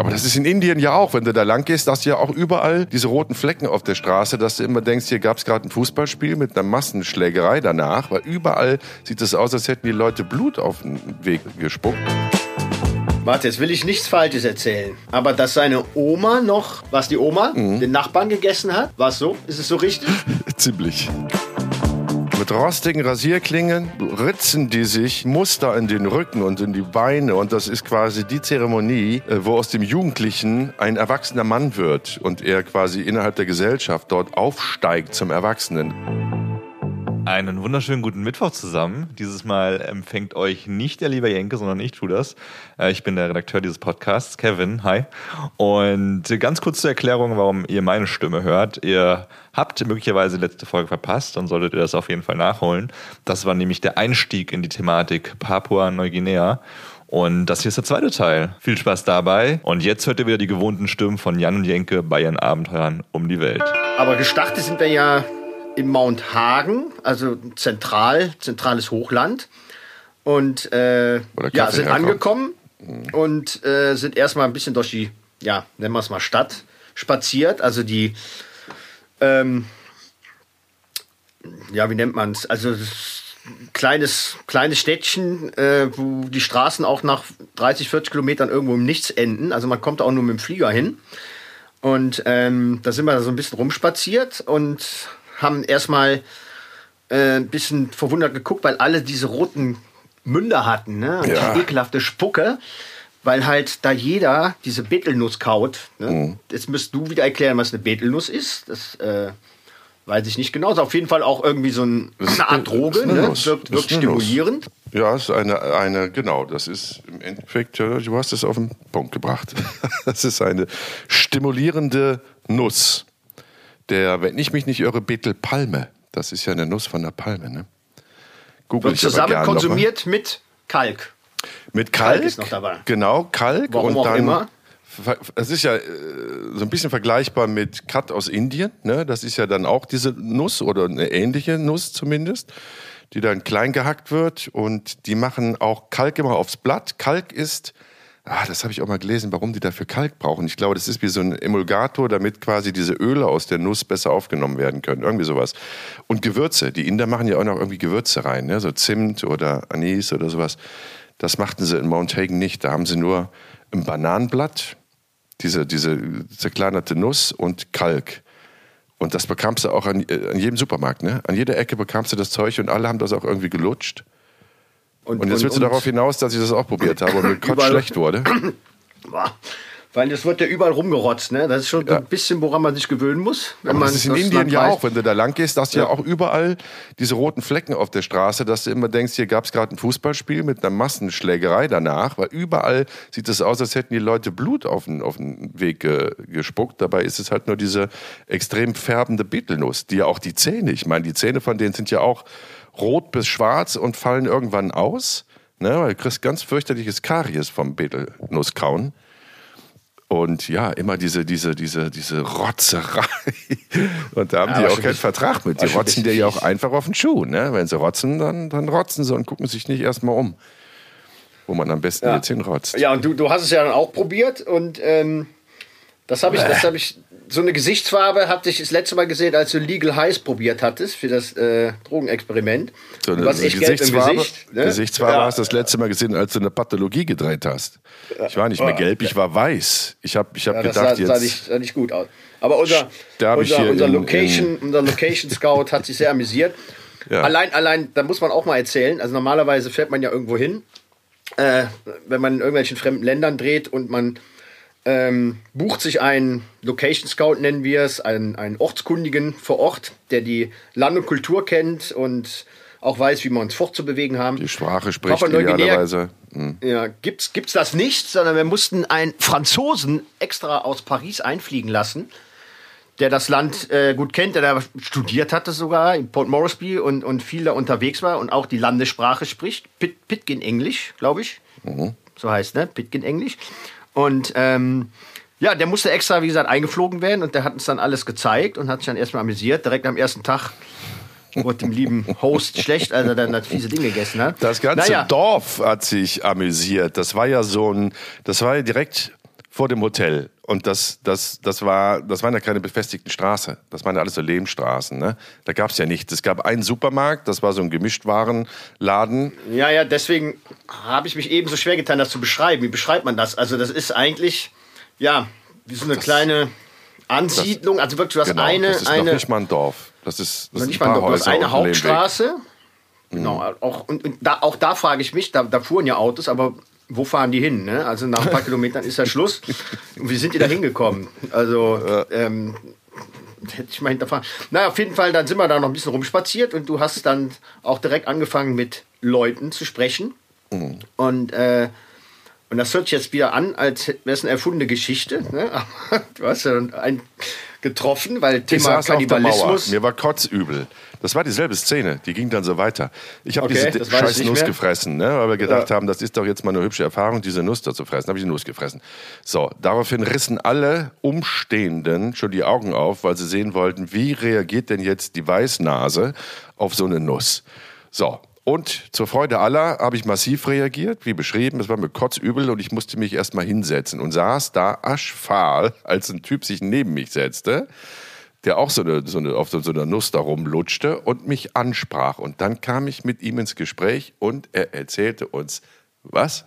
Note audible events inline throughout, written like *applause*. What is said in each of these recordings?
Aber das ist in Indien ja auch, wenn du da lang gehst, hast du ja auch überall diese roten Flecken auf der Straße, dass du immer denkst, hier gab es gerade ein Fußballspiel mit einer Massenschlägerei danach, weil überall sieht es aus, als hätten die Leute Blut auf den Weg gespuckt. Warte, jetzt will ich nichts Falsches erzählen. Aber dass seine Oma noch, was die Oma, Mhm. den Nachbarn gegessen hat, war es so? Ist es so richtig? *laughs* Ziemlich. Mit rostigen Rasierklingen ritzen die sich Muster in den Rücken und in die Beine. Und das ist quasi die Zeremonie, äh, wo aus dem Jugendlichen ein erwachsener Mann wird und er quasi innerhalb der Gesellschaft dort aufsteigt zum Erwachsenen. Einen wunderschönen guten Mittwoch zusammen. Dieses Mal empfängt euch nicht der liebe Jenke, sondern ich tue das. Äh, Ich bin der Redakteur dieses Podcasts, Kevin. Hi. Und ganz kurz zur Erklärung, warum ihr meine Stimme hört. Ihr habt möglicherweise die letzte Folge verpasst, dann solltet ihr das auf jeden Fall nachholen. Das war nämlich der Einstieg in die Thematik Papua-Neuguinea. Und das hier ist der zweite Teil. Viel Spaß dabei. Und jetzt hört ihr wieder die gewohnten Stimmen von Jan und Jenke bei ihren Abenteuern um die Welt. Aber gestartet sind wir ja in Mount Hagen, also zentral, zentrales Hochland. Und äh, ja, sind angekommen und äh, sind erstmal ein bisschen durch die, ja, nennen wir es mal Stadt spaziert. Also die, ähm, ja, wie nennt man es? Also kleines, kleines Städtchen, äh, wo die Straßen auch nach 30, 40 Kilometern irgendwo im Nichts enden. Also man kommt auch nur mit dem Flieger hin. Und ähm, da sind wir so ein bisschen rumspaziert und haben erstmal äh, ein bisschen verwundert geguckt, weil alle diese roten Münder hatten, ne? Und Ja. die ekelhafte Spucke, weil halt da jeder diese Betelnuss kaut. Ne? Mhm. Jetzt müsst du wieder erklären, was eine Betelnuss ist. Das äh, weiß ich nicht genau. Ist auf jeden Fall auch irgendwie so ein, eine Art Droge, eine ne? Nuss. Wirkt, wirkt eine Nuss. stimulierend. Ja, es ist eine, eine, genau, das ist im Endeffekt, ja, du hast es auf den Punkt gebracht. *laughs* Das ist eine stimulierende Nuss. Der, wenn ich mich nicht irre, Betelpalme. Das ist ja eine Nuss von der Palme, ne? Google Wird zusammen konsumiert mit Kalk. Mit Kalk. Kalk ist noch dabei. Genau, Kalk. Warum und auch dann, immer. ver- Es ist ja äh, so ein bisschen vergleichbar mit Kat aus Indien. Ne? Das ist ja dann auch diese Nuss oder eine ähnliche Nuss zumindest, die dann klein gehackt wird. Und die machen auch Kalk immer aufs Blatt. Kalk ist, ah, das habe ich auch mal gelesen, warum die dafür Kalk brauchen. Ich glaube, das ist wie so ein Emulgator, damit quasi diese Öle aus der Nuss besser aufgenommen werden können. Irgendwie sowas. Und Gewürze. Die Inder machen ja auch noch irgendwie Gewürze rein, ne? so Zimt oder Anis oder sowas. Das machten sie in Mount Hagen nicht. Da haben sie nur ein Bananenblatt, diese, diese zerkleinerte Nuss und Kalk. Und das bekamst du auch an, äh, an jedem Supermarkt. Ne? An jeder Ecke bekamst du das Zeug und alle haben das auch irgendwie gelutscht. Und jetzt willst du darauf hinaus, dass ich das auch probiert habe und mir Gott Überall- schlecht wurde. *clears throat* Weil das wird ja überall rumgerotzt, ne? Das ist schon so ein bisschen, woran man sich gewöhnen muss. Wenn Aber man das ist in das Indien Land ja weiß. auch, wenn du da lang gehst, hast du ja. Ja. auch überall diese roten Flecken auf der Straße, dass du immer denkst, hier gab es gerade ein Fußballspiel mit einer Massenschlägerei danach, weil überall sieht es aus, als hätten die Leute Blut auf den, auf den Weg äh, gespuckt. Dabei ist es halt nur diese extrem färbende Betelnuss, die ja auch die Zähne, ich meine, die Zähne von denen sind ja auch rot bis schwarz und fallen irgendwann aus, ne? weil du kriegst ganz fürchterliches Karies vom Betelnusskauen. Und ja, immer diese, diese, diese, diese Rotzerei. *laughs* Und da haben Ja, die auch keinen Vertrag mit. Die rotzen dir ja auch einfach auf den Schuh. Ne? Wenn sie rotzen, dann, dann rotzen sie und gucken sich nicht erstmal um, wo man am besten Ja. jetzt hinrotzt. Ja, und du, du hast es ja dann auch probiert und ähm, das habe ich, das habe ich, so eine Gesichtsfarbe hatte ich das letzte Mal gesehen, als du Legal Heiß probiert hattest für das äh, Drogenexperiment. So eine gelb im Gesichtsfarbe, Gesicht. Ne? Gesichtsfarbe Ja. hast du das letzte Mal gesehen, als du eine Pathologie gedreht hast. Ich war nicht mehr gelb, ich war weiß. Ich habe ich hab Ja, das gedacht, sah, sah, jetzt. nicht, sah nicht gut aus. Aber unser, ich unser, unser, in- Location, unser Location Scout hat sich sehr amüsiert. Ja. Allein, allein, da muss man auch mal erzählen. Also normalerweise fährt man ja irgendwo hin, äh, wenn man in irgendwelchen fremden Ländern dreht und man ähm, bucht sich einen Location Scout, nennen wir es, einen, einen Ortskundigen vor Ort, der die Land und Kultur kennt und auch weiß, wie wir uns fortzubewegen haben. die Sprache spricht idealerweise. Hm. ja, gibt's, gibt's das nicht, sondern wir mussten einen Franzosen extra aus Paris einfliegen lassen, der das Land äh, gut kennt, der da studiert hatte sogar in Port Moresby und, und viel da unterwegs war und auch die Landessprache spricht. Pit, Pitkin Englisch, glaube ich. So heißt, ne? Pitkin Englisch. Und ähm, ja, der musste extra, wie gesagt, eingeflogen werden und der hat uns dann alles gezeigt und hat sich dann erstmal amüsiert. Direkt am ersten Tag wurde dem lieben Host *laughs* schlecht, als er dann das fiese Ding gegessen hat. Das ganze Naja. Dorf hat sich amüsiert. Das war ja so ein, das war ja direkt vor dem Hotel. Und das, das, das, war, das waren ja keine befestigten Straßen. Das waren ja alles so Lehmstraßen. Ne? Da gab es ja nichts. Es gab einen Supermarkt, das war so ein Gemischtwarenladen. Ja, ja, deswegen habe ich mich eben so schwer getan, das zu beschreiben. Wie beschreibt man das? Also, das ist eigentlich, ja, wie so eine das, kleine Ansiedlung. Das, also wirklich, du hast genau, eine. Das ist eine, noch nicht mal ein Dorf. Das ist, das noch nicht mal ein Dorf. Du hast eine Hauptstraße. Genau, mhm. auch, und, und da, auch da frage ich mich, da, da fuhren ja Autos, aber wo fahren die hin? Ne? Also nach ein paar *laughs* Kilometern ist ja Schluss. Und wie sind die da hingekommen? Also, ähm, hätte ich mal hinterfahren. Naja, auf jeden Fall, dann sind wir da noch ein bisschen rumspaziert und du hast dann auch direkt angefangen mit Leuten zu sprechen. Mhm. Und, äh, und das hört sich jetzt wieder an, als wäre es eine erfundene Geschichte. Ne? *laughs* du hast ja einen getroffen, weil Thema Kannibalismus. Mir war kotzübel. Das war dieselbe Szene, die ging dann so weiter. Ich habe okay, diese scheiß Nuss mehr. gefressen, ne? weil wir gedacht ja. haben, das ist doch jetzt mal eine hübsche Erfahrung, diese Nuss da zu fressen. habe ich die Nuss gefressen. So, daraufhin rissen alle Umstehenden schon die Augen auf, weil sie sehen wollten, wie reagiert denn jetzt die Weißnase auf so eine Nuss. So, und zur Freude aller habe ich massiv reagiert, wie beschrieben. Es war mir kotzübel und ich musste mich erstmal hinsetzen und saß da aschfahl, als ein Typ sich neben mich setzte der auch so eine, so eine, auf so einer Nuss da rumlutschte und mich ansprach. Und dann kam ich mit ihm ins Gespräch und er erzählte uns, was?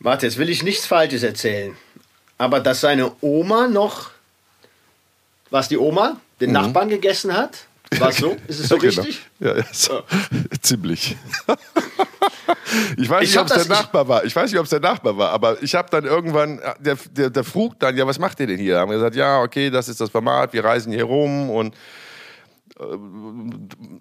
Warte, jetzt will ich nichts Falsches erzählen. Aber dass seine Oma noch, was die Oma, den mhm. Nachbarn gegessen hat? War es so? *laughs* Ist es so genau. richtig? Ja, ja so. *laughs* ziemlich. *laughs* ich weiß nicht, ob es der Nachbar war. Ich weiß nicht, ob es der Nachbar war, aber ich habe dann irgendwann, der, der, der frug dann, ja, was macht ihr denn hier? Haben wir gesagt, ja, okay, das ist das Format, wir reisen hier rum und äh,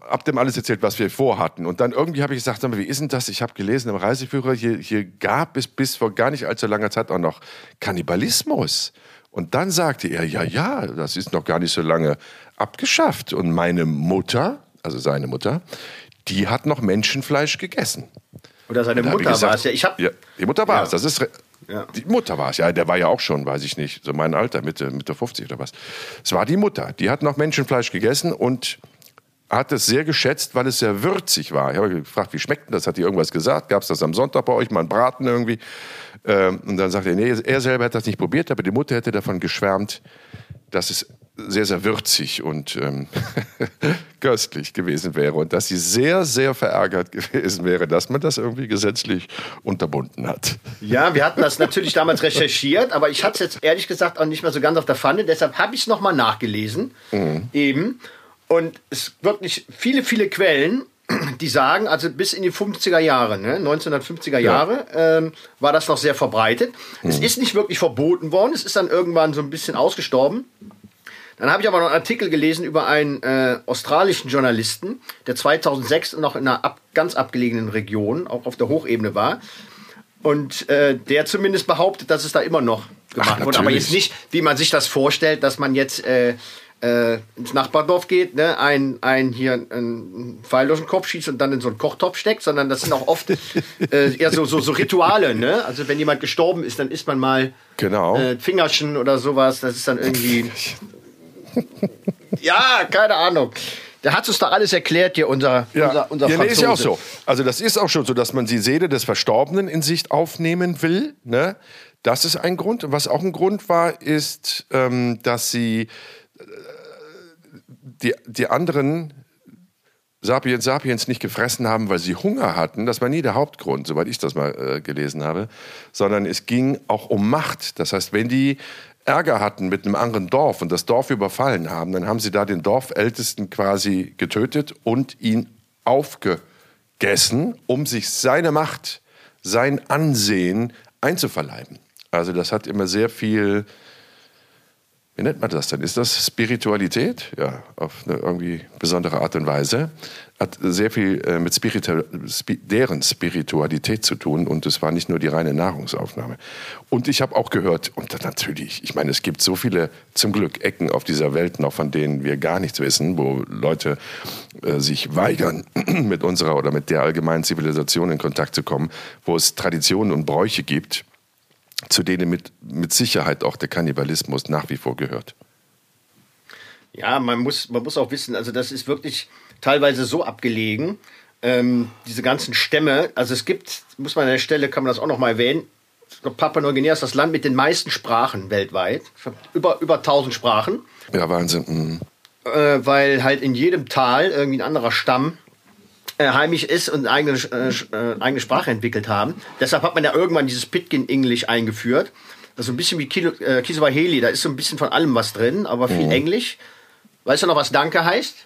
hab dem alles erzählt, was wir vorhatten. Und dann irgendwie habe ich gesagt, sag mal, wie ist denn das? Ich habe gelesen im Reiseführer, hier, hier gab es bis vor gar nicht allzu langer Zeit auch noch Kannibalismus. Und dann sagte er, ja, ja, das ist noch gar nicht so lange abgeschafft. Und meine Mutter, also seine Mutter, die hat noch Menschenfleisch gegessen. Oder seine Mutter war es ja. Ich hab, ja. Die Mutter war es, das ist. Ja. Die Mutter war es, ja, der war ja auch schon, weiß ich nicht, so mein Alter, Mitte, Mitte 50 oder was. Es war die Mutter, die hat noch Menschenfleisch gegessen und hat es sehr geschätzt, weil es sehr würzig war. Ich habe gefragt, wie schmeckt denn das? Hat die irgendwas gesagt? Gab es das am Sonntag bei euch mal einen Braten irgendwie? Ähm, und dann sagte er, nee, er selber hat das nicht probiert, aber die Mutter hätte davon geschwärmt, dass es sehr, sehr würzig und ähm, *laughs* köstlich gewesen wäre und dass sie sehr, sehr verärgert *laughs* gewesen wäre, dass man das irgendwie gesetzlich unterbunden hat. Ja, wir hatten das natürlich damals recherchiert, aber ich hatte es jetzt ehrlich gesagt auch nicht mehr so ganz auf der Pfanne, deshalb habe ich es nochmal nachgelesen, mhm. eben. Und es wirklich viele, viele Quellen, die sagen, also bis in die 50er Jahre, ne, 1950er Jahre, ja. ähm, war das noch sehr verbreitet. Mhm. Es ist nicht wirklich verboten worden, es ist dann irgendwann so ein bisschen ausgestorben. Dann habe ich aber noch einen Artikel gelesen über einen äh, australischen Journalisten, der 2006 noch in einer ab, ganz abgelegenen Region, auch auf der Hochebene war. Und äh, der zumindest behauptet, dass es da immer noch gemacht Ach, wird. Aber jetzt nicht, wie man sich das vorstellt, dass man jetzt äh, äh, ins Nachbardorf geht, ne, ein, ein hier einen Pfeil durch den Kopf schießt und dann in so einen Kochtopf steckt, sondern das sind auch oft äh, eher so, so, so Rituale. Ne? Also wenn jemand gestorben ist, dann isst man mal genau. äh, Fingerchen oder sowas. Das ist dann irgendwie *laughs* ja, keine Ahnung. Der hat uns da alles erklärt, hier unser, ja. unser, unser ja, nee, ist ja auch so. Also das ist auch schon so, dass man die Seele des Verstorbenen in Sicht aufnehmen will. Ne? Das ist ein Grund. Was auch ein Grund war, ist, ähm, dass sie äh, die, die anderen Sapiens Sapiens nicht gefressen haben, weil sie Hunger hatten. Das war nie der Hauptgrund, soweit ich das mal äh, gelesen habe. Sondern es ging auch um Macht. Das heißt, wenn die Ärger hatten mit einem anderen Dorf und das Dorf überfallen haben, dann haben sie da den Dorfältesten quasi getötet und ihn aufgegessen, um sich seine Macht, sein Ansehen einzuverleiben. Also das hat immer sehr viel wie nennt man das denn? Ist das Spiritualität? Ja, auf eine irgendwie besondere Art und Weise. Hat sehr viel äh, mit Spiritu Spi deren Spiritualität zu tun und es war nicht nur die reine Nahrungsaufnahme. Und ich habe auch gehört, und natürlich, ich meine, es gibt so viele zum Glück Ecken auf dieser Welt noch, von denen wir gar nichts wissen, wo Leute äh, sich weigern, *clears throat* mit unserer oder mit der allgemeinen Zivilisation in Kontakt zu kommen, wo es Traditionen und Bräuche gibt zu denen mit, mit Sicherheit auch der Kannibalismus nach wie vor gehört. Ja, man muss, man muss auch wissen, also das ist wirklich teilweise so abgelegen, ähm, diese ganzen Stämme, also es gibt, muss man an der Stelle, kann man das auch noch mal erwähnen, Papua-Neuguinea ist das Land mit den meisten Sprachen weltweit. Über, über 1000 Sprachen. Ja, Wahnsinn. Mhm. Äh, weil halt in jedem Tal irgendwie ein anderer Stamm äh, heimisch ist und eine eigene, äh, äh, eigene Sprache entwickelt haben. Deshalb hat man ja irgendwann dieses Pitkin English eingeführt. Das ist so ein bisschen wie Kilo, äh, Kiswahili. Da ist so ein bisschen von allem was drin, aber viel mhm. Englisch. Weißt du noch, was Danke heißt?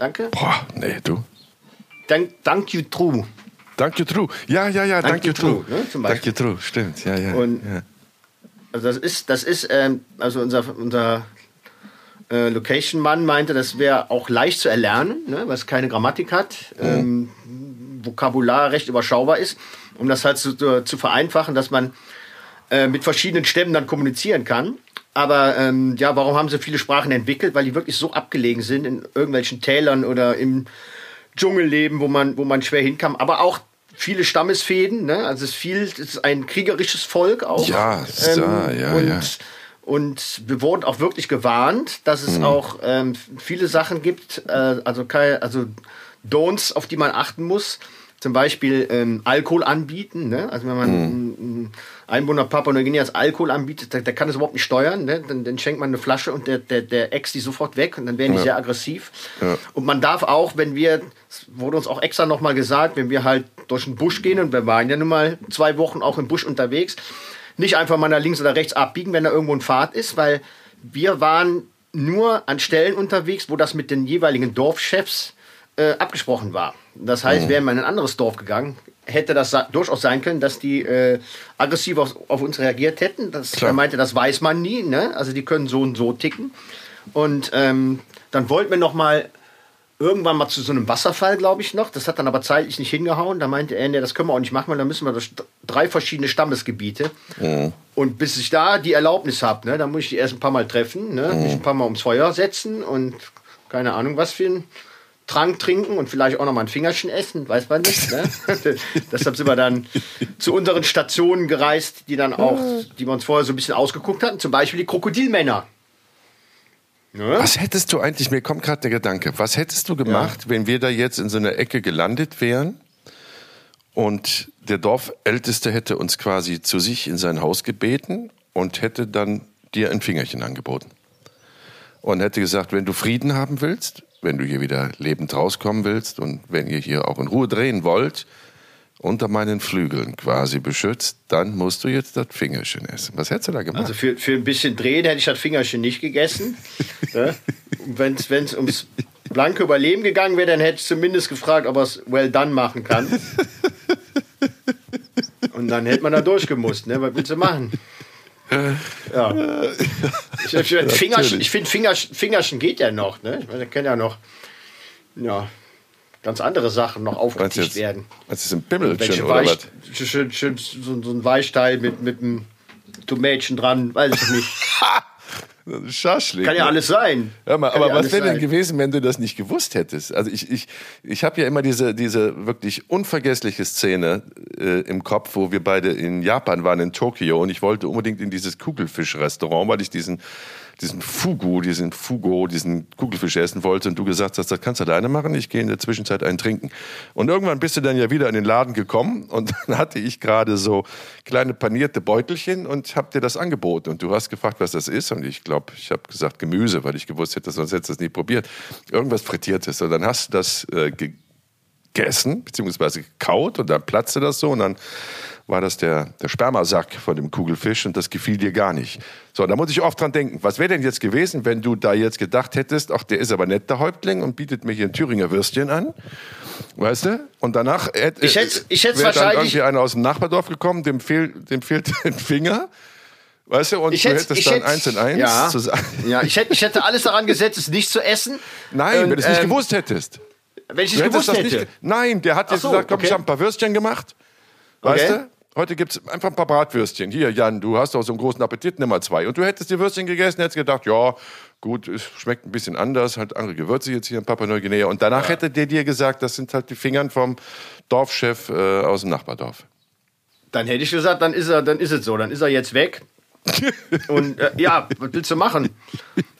Danke? Boah, nee, du. Thank, thank you, true. Thank you, true. Ja, ja, ja, thank, thank you, true. true ne, zum thank you, true, stimmt. Ja, ja. Und ja. Also das ist, das ist, ähm, also unser, unser äh, Location-Mann meinte, das wäre auch leicht zu erlernen, ne, weil es keine Grammatik hat, mhm. ähm, Vokabular recht überschaubar ist, um das halt zu, zu vereinfachen, dass man äh, mit verschiedenen Stämmen dann kommunizieren kann. Aber ähm, ja, warum haben sie viele Sprachen entwickelt? Weil die wirklich so abgelegen sind in irgendwelchen Tälern oder im Dschungel leben, wo man, wo man schwer hinkam. Aber auch viele Stammesfäden, ne? Also es ist viel, es ist ein kriegerisches Volk auch. Ja, ähm, ja, ja, und, ja. Und wir wurden auch wirklich gewarnt, dass es mhm. auch ähm, viele Sachen gibt, äh, also, also Don'ts, auf die man achten muss zum Beispiel ähm, Alkohol anbieten. Ne? Also wenn man mhm. einen Einwohner Papua-Neuguineas Alkohol anbietet, der, der, kann das überhaupt nicht steuern. Ne? Dann, dann, schenkt man eine Flasche und der, der, der ex die sofort weg und dann werden die ja. sehr aggressiv. Ja. Und man darf auch, wenn wir, wurde uns auch extra nochmal gesagt, wenn wir halt durch den Busch gehen und wir waren ja nun mal zwei Wochen auch im Busch unterwegs, nicht einfach mal nach links oder rechts abbiegen, wenn da irgendwo ein Pfad ist, weil wir waren nur an Stellen unterwegs, wo das mit den jeweiligen Dorfchefs äh, abgesprochen war. Das heißt, mhm. wären wir in ein anderes Dorf gegangen, hätte das durchaus sein können, dass die äh, aggressiv auf, auf, uns reagiert hätten. Das, er meinte, das weiß man nie. Ne? Also die können so und so ticken. Und ähm, dann wollten wir noch mal irgendwann mal zu so einem Wasserfall, glaube ich noch. Das hat dann aber zeitlich nicht hingehauen. Da meinte er, nee, das können wir auch nicht machen, weil dann müssen wir durch drei verschiedene Stammesgebiete. Mhm. Und bis ich da die Erlaubnis habe, ne, dann muss ich die erst ein paar Mal treffen, ne, mhm. mich ein paar Mal ums Feuer setzen und keine Ahnung was für ein Trank trinken und vielleicht auch noch mal ein Fingerchen essen, weiß man nicht. Ne? *laughs* Deshalb sind wir dann zu unseren Stationen gereist, die dann auch, die wir uns vorher so ein bisschen ausgeguckt hatten, zum Beispiel die Krokodilmänner. Ja? Was hättest du eigentlich, mir kommt gerade der Gedanke, was hättest du gemacht, ja. wenn wir da jetzt in so einer Ecke gelandet wären und der Dorfälteste hätte uns quasi zu sich in sein Haus gebeten und hätte dann dir ein Fingerchen angeboten? Und hätte gesagt, wenn du Frieden haben willst, wenn du hier wieder lebend rauskommen willst und wenn ihr hier auch in Ruhe drehen wollt, unter meinen Flügeln quasi beschützt, dann musst du jetzt das Fingerchen essen. Was hättest du da gemacht? Also für, für ein bisschen drehen hätte ich das Fingerchen nicht gegessen. *laughs* ja? Wenn es ums blanke Überleben gegangen wäre, dann hätte ich zumindest gefragt, ob er es well done machen kann. *laughs* Und dann hätte man da durchgemusst. Ne? Was willst du machen? Ja. Ich, ich, Fingerchen, ich finde, Fingerchen, Fingerchen geht ja noch. Ne? Ich meine, da können ja noch ja, ganz andere Sachen noch aufgetischt werden. Was ist ein Pimmelchen oder was? Schön, schön, so, so ein Weichteil mit, mit einem Tomätchen dran, weiß ich nicht. *laughs* Schaschlik. Kann ja alles sein. Hör mal, aber ja was wäre denn gewesen, wenn du das nicht gewusst hättest? Also ich, ich, ich habe ja immer diese, diese wirklich unvergessliche Szene äh, im Kopf, wo wir beide in Japan waren, in Tokio, und ich wollte unbedingt in dieses Kugelfischrestaurant, weil ich diesen diesen Fugu, diesen Fugo, diesen Kugelfisch essen wollte. Und du gesagt hast, das kannst du alleine machen, ich gehe in der Zwischenzeit einen trinken. Und irgendwann bist du dann ja wieder in den Laden gekommen. Und *laughs* dann hatte ich gerade so kleine panierte Beutelchen und habe dir das angeboten. Und du hast gefragt, was das ist. Und ich glaube, ich habe gesagt Gemüse, weil ich gewusst hätte, sonst hättest du das nie probiert. Irgendwas Frittiertes. Und dann hast du das äh, gegessen, beziehungsweise gekaut und dann platzte das so und dann war das der, der Spermasack von dem Kugelfisch und das gefiel dir gar nicht. So, da muss ich oft dran denken, was wäre denn jetzt gewesen, wenn du da jetzt gedacht hättest, ach, der ist aber nett, der Häuptling, und bietet mir hier ein Thüringer Würstchen an, weißt du? Und danach hätte ich hätte, ich wahrscheinlich dann irgendwie einer aus dem Nachbardorf gekommen, dem, fehl, dem fehlt *laughs* ein Finger. Weißt du, und ich du hätte, hättest dann hätte, eins in eins ja, zusammen. Ja, ich hätte, ich hätte alles daran gesetzt, es nicht zu essen. Nein, wenn du es nicht ähm, gewusst hättest. Wenn ich es gewusst hätte. Nicht, nein, der hat jetzt so, gesagt, komm, okay. ich habe ein paar Würstchen gemacht. Weißt okay. du? Heute gibt es einfach ein paar Bratwürstchen. Hier, Jan, du hast doch so einen großen Appetit, nimm mal zwei. Und du hättest die Würstchen gegessen, hättest gedacht, ja, gut, es schmeckt ein bisschen anders, halt andere Gewürze jetzt hier in Papua-Neuguinea. Und danach ja. hätte der dir gesagt, das sind halt die Fingern vom Dorfchef äh, aus dem Nachbardorf. Dann hätte ich gesagt, dann ist er, dann ist es so, dann ist er jetzt weg. *laughs* Und äh, ja, was willst du machen?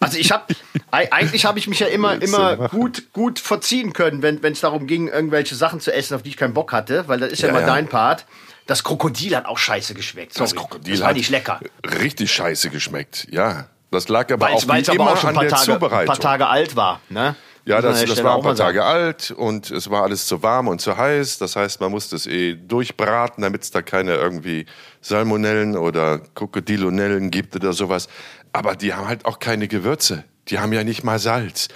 Also ich habe eigentlich habe ich mich ja immer immer gut gut verziehen können, wenn es darum ging, irgendwelche Sachen zu essen, auf die ich keinen Bock hatte, weil das ist ja, Ja, immer ja. dein Part. Das Krokodil hat auch scheiße geschmeckt. Sorry. Das Krokodil das war nicht lecker. richtig scheiße geschmeckt. Ja, das lag aber Weil auch es wie aber immer auch schon an ein der paar, Tage, ein Zubereitung. paar Tage alt war. Ne? Ja, das, das war ein paar mal. Tage alt und es war alles zu warm und zu heiß. Das heißt, man musste es eh durchbraten, damit es da keine irgendwie Salmonellen oder Krokodilonellen gibt oder sowas. Aber die haben halt auch keine Gewürze. Die haben ja nicht mal Salz.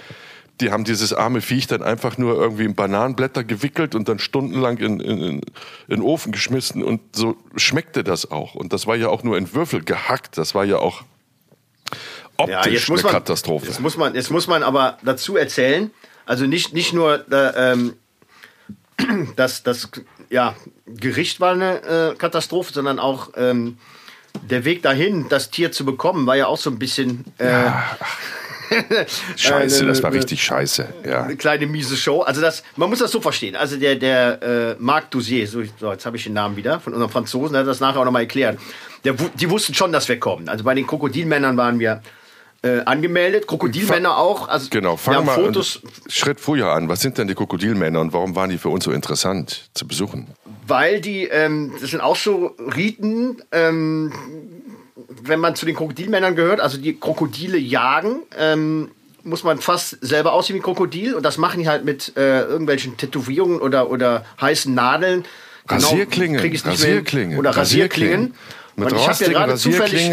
Die haben dieses arme Viech dann einfach nur irgendwie in Bananenblätter gewickelt und dann stundenlang in, in, in, den Ofen geschmissen. Und so schmeckte das auch. Und das war ja auch nur in Würfel gehackt. Das war ja auch optisch Ja, jetzt muss eine man, Katastrophe. Jetzt muss, man, jetzt muss man aber dazu erzählen, also nicht, nicht nur äh, ähm, *clears throat* das, das ja, Gericht war eine äh, Katastrophe, sondern auch ähm, der Weg dahin, das Tier zu bekommen, war ja auch so ein bisschen äh, *laughs* Scheiße, Äh, das war äh, richtig scheiße. Ja. eine kleine miese Show. Also das, man muss das so verstehen. Also der, der äh, Marc Douzier, so, so jetzt habe ich den Namen wieder, von unserem Franzosen, der hat das nachher auch nochmal erklärt. Der, die wussten schon, dass wir kommen. Also bei den Krokodilmännern waren wir äh, angemeldet. Krokodilmänner auch. Also Genau, fangen wir Fotos, einen Schritt früher an. Was sind denn die Krokodilmänner und warum waren die für uns so interessant zu besuchen? Weil die, ähm, das sind auch so Riten, ähm, wenn man zu den Krokodilmännern gehört, also die Krokodile jagen, ähm, muss man fast selber aussehen wie ein Krokodil und das machen die halt mit äh, irgendwelchen Tätowierungen oder, oder heißen Nadeln. Genau, Rasierklingen, krieg ich's nicht mehr hin. Rasierklingen. Oder Rasierklingen. Mit und ich habe ja gerade zufällig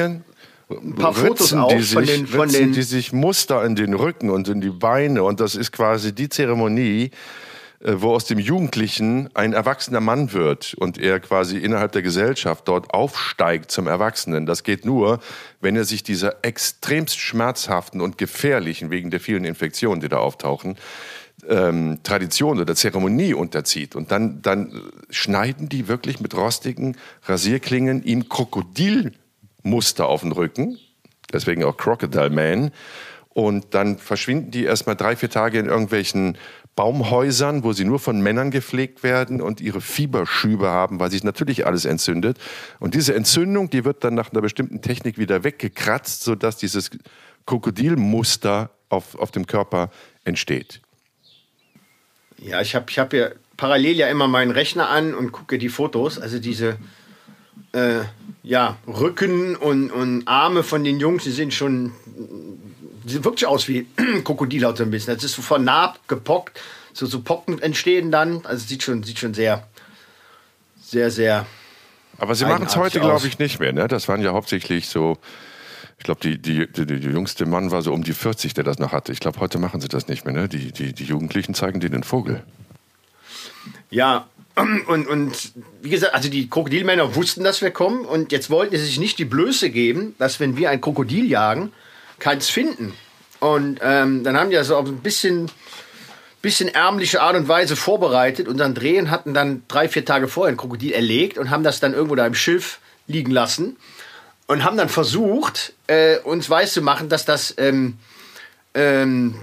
ein paar Fotos ritzen auch die von sich, den, von ritzen den die sich Muster in den Rücken und in die Beine und das ist quasi die Zeremonie, wo aus dem Jugendlichen ein erwachsener Mann wird und er quasi innerhalb der Gesellschaft dort aufsteigt zum Erwachsenen. Das geht nur, wenn er sich dieser extremst schmerzhaften und gefährlichen, wegen der vielen Infektionen, die da auftauchen, ähm, Tradition oder Zeremonie unterzieht. Und dann, dann schneiden die wirklich mit rostigen Rasierklingen ihm Krokodilmuster auf den Rücken, deswegen auch Crocodile Man. Und dann verschwinden die erstmal drei, vier Tage in irgendwelchen Baumhäusern, wo sie nur von Männern gepflegt werden und ihre Fieberschübe haben, weil sich natürlich alles entzündet. Und diese Entzündung, die wird dann nach einer bestimmten Technik wieder weggekratzt, sodass dieses Krokodilmuster auf, auf dem Körper entsteht. Ja, ich habe ich hab ja parallel ja immer meinen Rechner an und gucke die Fotos. Also diese äh, ja, Rücken und, und Arme von den Jungs, die sind schon. Sehen wirklich aus wie *clears throat* Krokodilhaut so ein bisschen. Das ist so vernarbt, gepockt. So, so Pocken entstehen dann. Also sieht schon, sieht schon sehr, sehr, sehr. Aber sie machen es heute, glaube ich, nicht mehr. Ne? Das waren ja hauptsächlich so, ich glaube, die, die, die, die jüngste Mann war so um die 40, der das noch hatte. Ich glaube, heute machen sie das nicht mehr. Ne? Die, die, die Jugendlichen zeigen dir den Vogel. Ja, *clears throat* und, und wie gesagt, also die Krokodilmänner wussten, dass wir kommen und jetzt wollten sie sich nicht die Blöße geben, dass wenn wir ein Krokodil jagen, keins finden. Und ähm, dann haben die das auf ein bisschen, bisschen ärmliche Art und Weise vorbereitet. Unseren Drehen hatten dann drei, vier Tage vorher ein Krokodil erlegt und haben das dann irgendwo da im Schiff liegen lassen und haben dann versucht, äh, uns weiß zu machen, dass das ähm, ähm,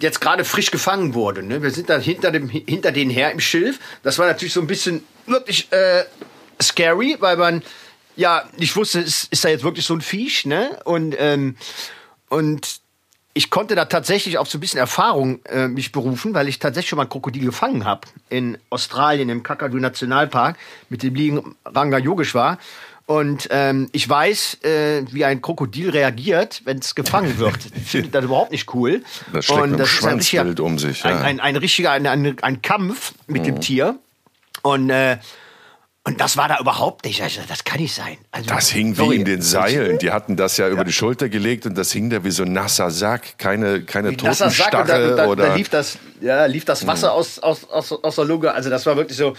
jetzt gerade frisch gefangen wurde. Ne? Wir sind dann hinter, dem, hinter denen her im Schilf. Das war natürlich so ein bisschen wirklich äh, scary, weil man ja nicht wusste, ist, ist da jetzt wirklich so ein Viech. Ne? Und, ähm, und ich konnte da tatsächlich auf so ein bisschen Erfahrung äh, mich berufen, weil ich tatsächlich schon mal ein Krokodil gefangen habe in Australien im Kakadu Nationalpark mit dem lieben Ranga Yogeshwar. Und ähm, ich weiß, äh, wie ein Krokodil reagiert, wenn es gefangen wird. *laughs* Ich finde das überhaupt nicht cool. Das schlägt Und dem ist ein richtiger- um sich, Ein, ja. ein, ein richtiger, ein, ein, ein Kampf mit Mhm. dem Tier. Und, äh, und das war da überhaupt nicht. Also, das kann nicht sein. Also, Das hing wie sorry. in den Seilen. Die hatten das ja über die Schulter gelegt und das hing da wie so ein nasser Sack. Keine, keine Wie da, da, oder. da lief das, ja, lief das Wasser aus, aus, aus, aus der Lunge. Also das war wirklich so.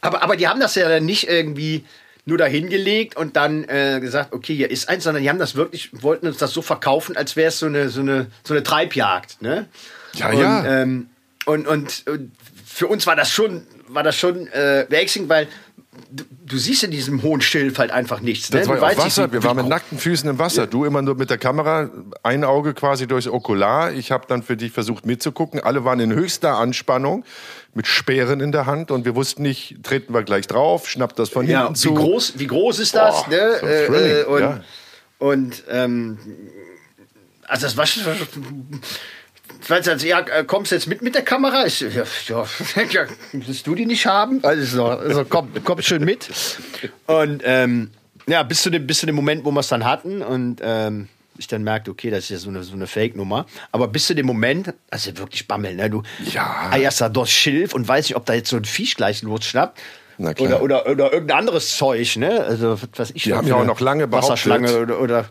Aber, aber die haben das ja dann nicht irgendwie nur dahin gelegt und dann äh, gesagt, okay, hier ist eins, sondern die haben das wirklich, wollten uns das so verkaufen, als wäre es so eine, so, eine, so eine Treibjagd. Ne? Ja, und, ja. Ähm, und, und, und für uns war das schon, war das schon äh, wechselnd, weil du, du siehst in diesem hohen Schilf halt einfach nichts. Ne? Das war ja Wasser. wie- Wir waren mit nackten Füßen im Wasser. Du immer nur mit der Kamera, ein Auge quasi durchs Okular. Ich habe dann für dich versucht mitzugucken. Alle waren in höchster Anspannung mit Speeren in der Hand und wir wussten nicht, treten wir gleich drauf, schnappt das von Ja, hinten wie zu. groß, wie groß ist das? Boah, ne? so Äh, äh, und ja. und ähm, also das war schon. Also, ja, äh, kommst du jetzt mit mit der Kamera? Ich, ja, ja, *laughs* ja, willst du die nicht haben? Also, also komm, komm schön mit. Und ähm, ja, bis zu, dem, bis zu dem Moment, wo wir es dann hatten und ähm, ich dann merkte, okay, das ist ja so eine, so eine Fake-Nummer. Aber bis zu dem Moment, das ist ja wirklich Bammel, ne? Du Ja. eierst da durch Schilf und weiß nicht, ob da jetzt so ein Viech gleich losschnappt. Na klar. Oder, oder, oder irgendein anderes Zeug, ne? Also, was ich Die haben ja auch noch lange behauptet- Wasserschlange oder, oder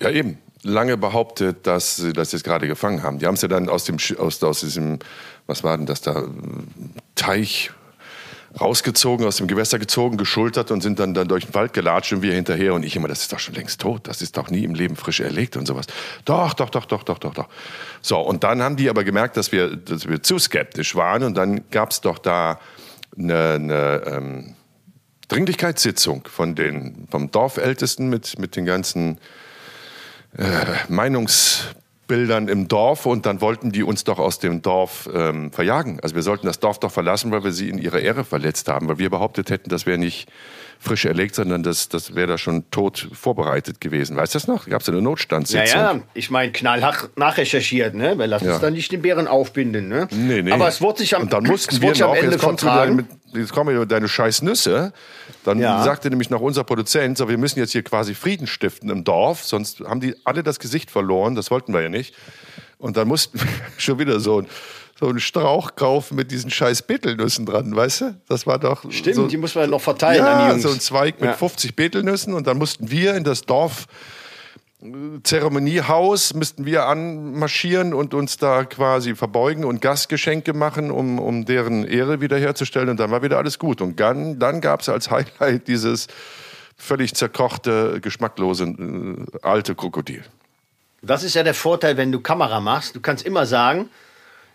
Ja, eben. Lange behauptet, dass sie das jetzt gerade gefangen haben. Die haben es ja dann aus dem aus, aus diesem, was war denn das da, Teich rausgezogen, aus dem Gewässer gezogen, geschultert und sind dann, dann durch den Wald gelatscht und wir hinterher. Und ich immer, das ist doch schon längst tot. Das ist doch nie im Leben frisch erlegt und sowas. Doch, doch, doch, doch, doch, doch, doch. So, und dann haben die aber gemerkt, dass wir, dass wir zu skeptisch waren. Und dann gab es doch da eine, eine ähm, Dringlichkeitssitzung von den, vom Dorfältesten mit, mit den ganzen Meinungsbildern im Dorf und dann wollten die uns doch aus dem Dorf ähm, verjagen. Also wir sollten das Dorf doch verlassen, weil wir sie in ihrer Ehre verletzt haben, weil wir behauptet hätten, das wäre nicht frisch erlegt, sondern das, das wäre da schon tot vorbereitet gewesen. Weißt du das noch? Gab es eine Ja, Notstandssitzung? ja, ich meine, knallhart nachrecherchiert, ne? Weil lass Ja. uns dann nicht den Bären aufbinden, ne? Nee, nee. Aber es wurde sich am, Und dann mussten wir am noch, Ende jetzt, vertragen. mit, jetzt kommen wir deine scheiß Nüsse. Dann Ja. sagte nämlich noch unser Produzent, so, wir müssen jetzt hier quasi Frieden stiften im Dorf, sonst haben die alle das Gesicht verloren, das wollten wir ja nicht. Und dann mussten wir *laughs* schon wieder so ein so einen Strauch kaufen mit diesen scheiß Betelnüssen dran, weißt du? Das war doch Stimmt, so, die muss man noch verteilen an die ja, Jungs. so ein Zweig mit Ja. 50 Betelnüssen und dann mussten wir in das Dorf Zeremoniehaus müssten wir anmarschieren und uns da quasi verbeugen und Gastgeschenke machen, um, um deren Ehre wiederherzustellen. Und dann war wieder alles gut. Und dann, dann gab es als Highlight dieses völlig zerkochte, geschmacklose äh, alte Krokodil. Das ist ja der Vorteil, wenn du Kamera machst. Du kannst immer sagen,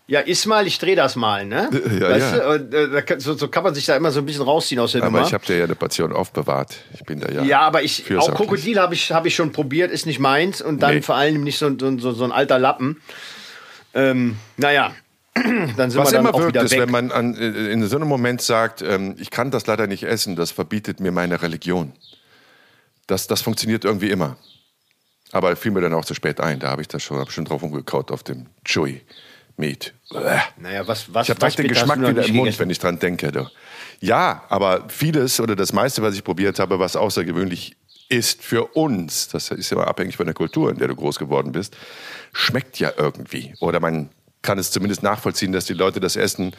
ja, iss mal, ich dreh das mal, ne? Ja, weißt ja. Du? Und, äh, so, so kann man sich da immer so ein bisschen rausziehen aus der Aber Nummer. ich habe dir ja eine Portion aufbewahrt. Ich bin da ja. ja, aber ich, auch. Krokodil habe ich, hab ich schon probiert, ist nicht meins. Und dann Nee. vor allem nicht so, so, so, ein alter Lappen. Ähm, naja, *clears throat* dann sind Was wir dann immer auch wirkt, ist, weg. wenn man an, äh, in so einem Moment sagt, ähm, ich kann das leider nicht essen, das verbietet mir meine Religion. Das, das funktioniert irgendwie immer. Aber fiel mir dann auch zu spät ein. Da habe ich das schon, hab schon drauf umgekaut auf dem Chewy Meat. Uäh. naja, was, was, Ich habe direkt den Geschmack wieder im Mund, gegessen? wenn ich dran denke. Du. Ja, aber vieles oder das meiste, was ich probiert habe, was außergewöhnlich ist für uns, das ist ja immer abhängig von der Kultur, in der du groß geworden bist, schmeckt ja irgendwie. Oder man kann es zumindest nachvollziehen, dass die Leute das essen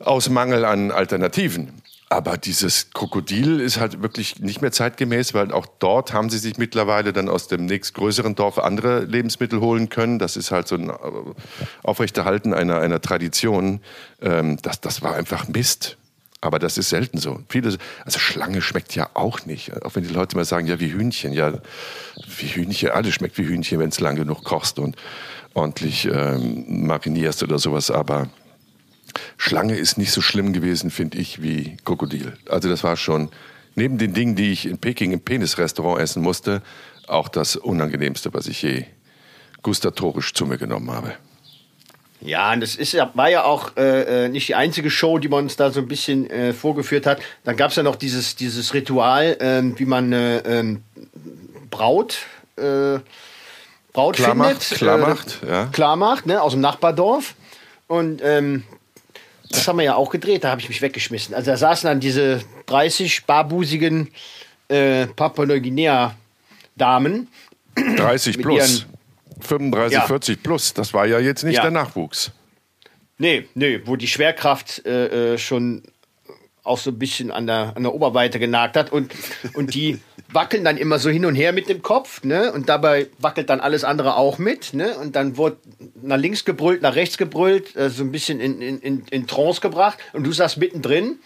aus Mangel an Alternativen. Aber dieses Krokodil ist halt wirklich nicht mehr zeitgemäß, weil auch dort haben sie sich mittlerweile dann aus dem nächstgrößeren Dorf andere Lebensmittel holen können. Das ist halt so ein äh, Aufrechterhalten einer, einer Tradition. Ähm, das, das war einfach Mist. Aber das ist selten so. Viele, also Schlange schmeckt ja auch nicht. Auch wenn die Leute mal sagen, ja, wie Hühnchen. Ja, wie Hühnchen, alles schmeckt wie Hühnchen, wenn es lang genug kochst und ordentlich ähm, marinierst oder sowas. Aber Schlange ist nicht so schlimm gewesen, finde ich, wie Krokodil. Also das war schon, neben den Dingen, die ich in Peking im Penis-Restaurant essen musste, auch das Unangenehmste, was ich je gustatorisch zu mir genommen habe. Ja, und das ist war ja auch äh, äh, nicht die einzige Show, die man uns da so ein bisschen äh, vorgeführt hat. Dann gab es ja noch dieses, dieses Ritual, ähm, wie man äh, ähm, Braut, äh, Braut Klar macht, findet. klar äh, macht, ja. Klar macht, ne, aus dem Nachbardorf. Und ähm, das haben wir ja auch gedreht, da habe ich mich weggeschmissen. Also da saßen dann diese 30 barbusigen äh, Papua-Neuguinea-Damen. 30 Mit plus, ihren- 35, Ja. 40 plus, das war ja jetzt nicht Ja. der Nachwuchs. Nee, nee, wo die Schwerkraft äh, äh, schon auch so ein bisschen an der, an der Oberweite genagt hat. Und, und die wackeln dann immer so hin und her mit dem Kopf, ne? Und dabei wackelt dann alles andere auch mit, ne? Und dann wurde nach links gebrüllt, nach rechts gebrüllt, äh, so ein bisschen in, in, in, in Trance gebracht. Und du saßt mittendrin.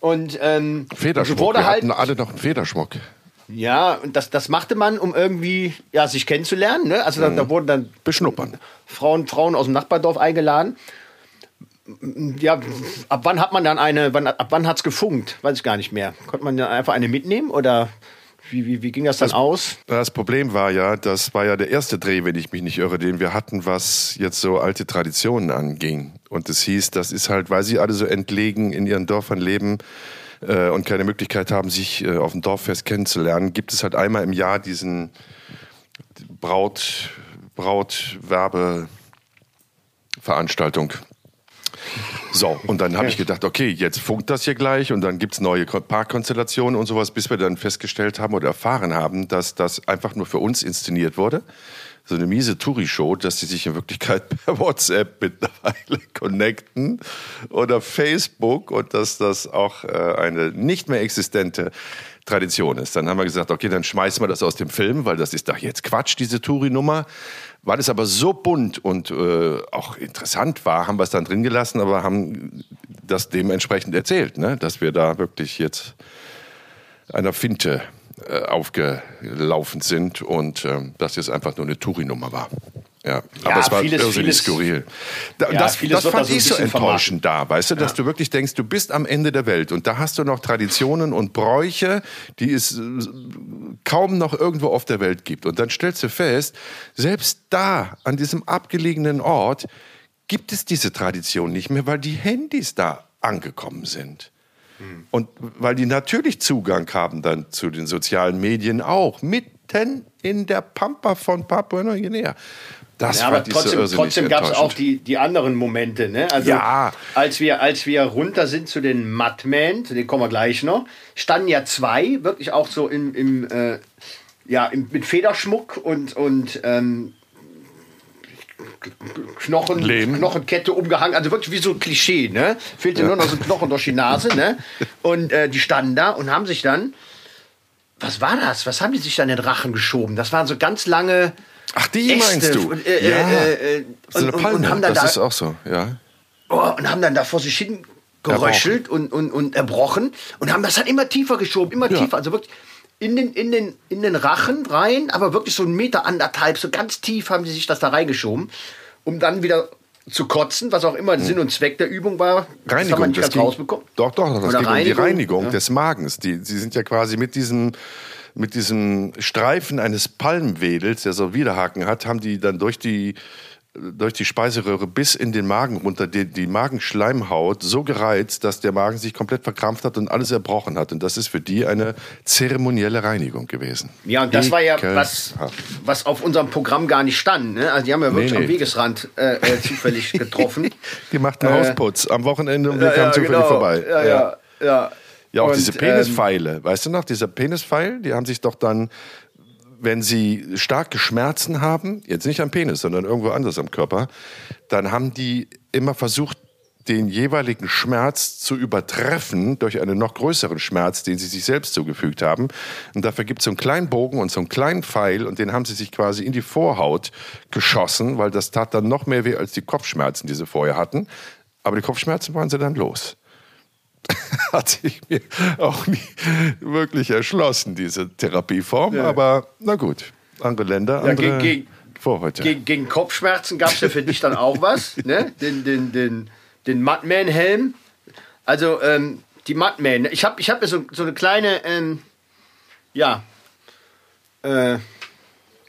Und ähm, Federschmuck, wurde wir halt, hatten alle noch einen Federschmuck. ja, und das, das machte man, um irgendwie ja, sich kennenzulernen. Ne? Also da, da wurden dann Beschnuppern. Frauen, Frauen aus dem Nachbardorf eingeladen. Ja, ab wann hat man dann eine, wann, ab wann hat es gefunkt? Weiß ich gar nicht mehr. Konnte man dann einfach eine mitnehmen oder wie, wie, wie ging das dann aus? Das Problem war ja, das war ja der erste Dreh, wenn ich mich nicht irre, den wir hatten, was jetzt so alte Traditionen anging. Und es hieß, das ist halt, weil sie alle so entlegen in ihren Dörfern leben äh, und keine Möglichkeit haben, sich äh, auf dem Dorffest kennenzulernen, gibt es halt einmal im Jahr diesen Brautwerbeveranstaltung. So, und dann habe ich gedacht, okay, jetzt funkt das hier gleich und dann gibt es neue Ko- Paarkonstellationen und sowas, bis wir dann festgestellt haben oder erfahren haben, dass das einfach nur für uns inszeniert wurde. So eine miese Touri-Show, dass sie sich in Wirklichkeit *laughs* per WhatsApp mittlerweile *laughs* connecten oder Facebook und dass das auch äh, eine nicht mehr existente Tradition ist. Dann haben wir gesagt, okay, dann schmeißen wir das aus dem Film, weil das ist doch jetzt Quatsch, diese Touri-Nummer. Weil es aber so bunt und äh, auch interessant war, haben wir es dann drin gelassen, aber haben das dementsprechend erzählt, ne? dass wir da wirklich jetzt einer Finte äh, aufgelaufen sind und ähm, dass es einfach nur eine Touri-Nummer war. Ja, aber es war vieles- irrsinnig vieles- skurril. Da, Ja, das das fand ich so enttäuschend da, weißt du, dass du wirklich denkst, du bist am Ende der Welt und da hast du noch Traditionen und Bräuche, die es äh, kaum noch irgendwo auf der Welt gibt. Und dann stellst du fest, selbst da, an diesem abgelegenen Ort, gibt es diese Tradition nicht mehr, weil die Handys da angekommen sind. Und weil die natürlich Zugang haben dann zu den sozialen Medien auch, mitten in der Pampa von Papua-Neuguinea. Das Ja, aber trotzdem, trotzdem gab es auch die, die anderen Momente. Ne? Also, Ja. als, wir, als wir runter sind zu den Mudmen, zu denen kommen wir gleich noch, standen ja zwei, wirklich auch so im, im, äh, ja, im, mit Federschmuck und, und ähm, Knochen, Lehm. Knochenkette umgehangen, also wirklich wie so ein Klischee, ne? Fehlte nur noch so ein Knochen durch die Nase, ne? *laughs* Und äh, die standen da und haben sich dann, was war das? Was haben die sich dann in den Rachen geschoben? Das waren so ganz lange Ach, die meinst Äste du? und, äh, ja, äh, äh, so eine und- Palme, und haben dann das da- ist auch so, ja. oh, und haben dann da vor sich hin geröchelt und, und, und erbrochen und haben das dann immer tiefer geschoben, immer Ja. tiefer. Also wirklich in den, in, den, in den Rachen rein, aber wirklich so einen Meter, anderthalb, so ganz tief haben sie sich das da reingeschoben, um dann wieder zu kotzen, was auch immer Sinn und Zweck der Übung war. das haben wir Reinigung, nicht das ging, rausbekommen. doch, doch, das Oder ging um die Reinigung, Reinigung ja. des Magens. Die, sie sind ja quasi mit diesem, mit diesem Streifen eines Palmwedels, der so Widerhaken hat, haben die dann durch die, durch die Speiseröhre bis in den Magen runter die, die Magenschleimhaut so gereizt, dass der Magen sich komplett verkrampft hat und alles erbrochen hat. Und das ist für die eine zeremonielle Reinigung gewesen. Ja, und das war ja was, was auf unserem Programm gar nicht stand. Ne? Also die haben ja wirklich Nee, nee. am Wegesrand äh, äh, zufällig *laughs* getroffen. Die machten Hausputz am Wochenende und wir kamen ja, zufällig genau. vorbei. Ja, ja, ja. Ja, auch Und, diese ähm, Penispfeile, weißt du noch, dieser Penispfeil, die haben sich doch dann, wenn sie starke Schmerzen haben, jetzt nicht am Penis, sondern irgendwo anders am Körper, dann haben die immer versucht, den jeweiligen Schmerz zu übertreffen durch einen noch größeren Schmerz, den sie sich selbst zugefügt haben. Und dafür gibt es so einen kleinen Bogen und so einen kleinen Pfeil und den haben sie sich quasi in die Vorhaut geschossen, weil das tat dann noch mehr weh als die Kopfschmerzen, die sie vorher hatten. Aber die Kopfschmerzen waren sie dann los *laughs* hat sich mir auch nie wirklich erschlossen, diese Therapieform. Aber na gut, andere Länder, Ja, andere gegen- gegen- Vorhäute. Gegen, gegen Kopfschmerzen gab es ja für dich dann auch was, *laughs* ne? Den, den, den, den Mudman-Helm. Also, ähm, die Mudman. Ich habe ich hab mir so, so eine kleine, ähm, ja, äh, Das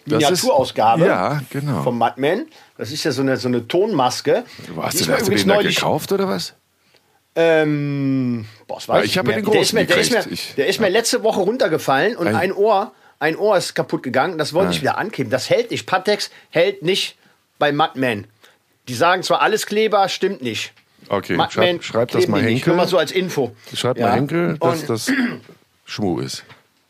Miniaturausgabe Ja, genau. vom Mudman. Das ist ja so eine, so eine Tonmaske. Hast du, du übrigens neulich- gekauft oder was? Ähm, boah, das weiß Ja, ich habe den der ist, großen mir, der, ist mir, der ist mir letzte Woche runtergefallen und Ein- ein Ohr, ein Ohr ist kaputt gegangen. Das wollte ich wieder ankleben. Das hält nicht. Patex hält nicht bei Mudman. Die sagen zwar alles Kleber, stimmt nicht. Okay, Mudman schreib, schreib das mal die nicht. Henkel. Nur mal so als Info. Schreib Ja. mal Henkel, dass Und- das Schmu ist.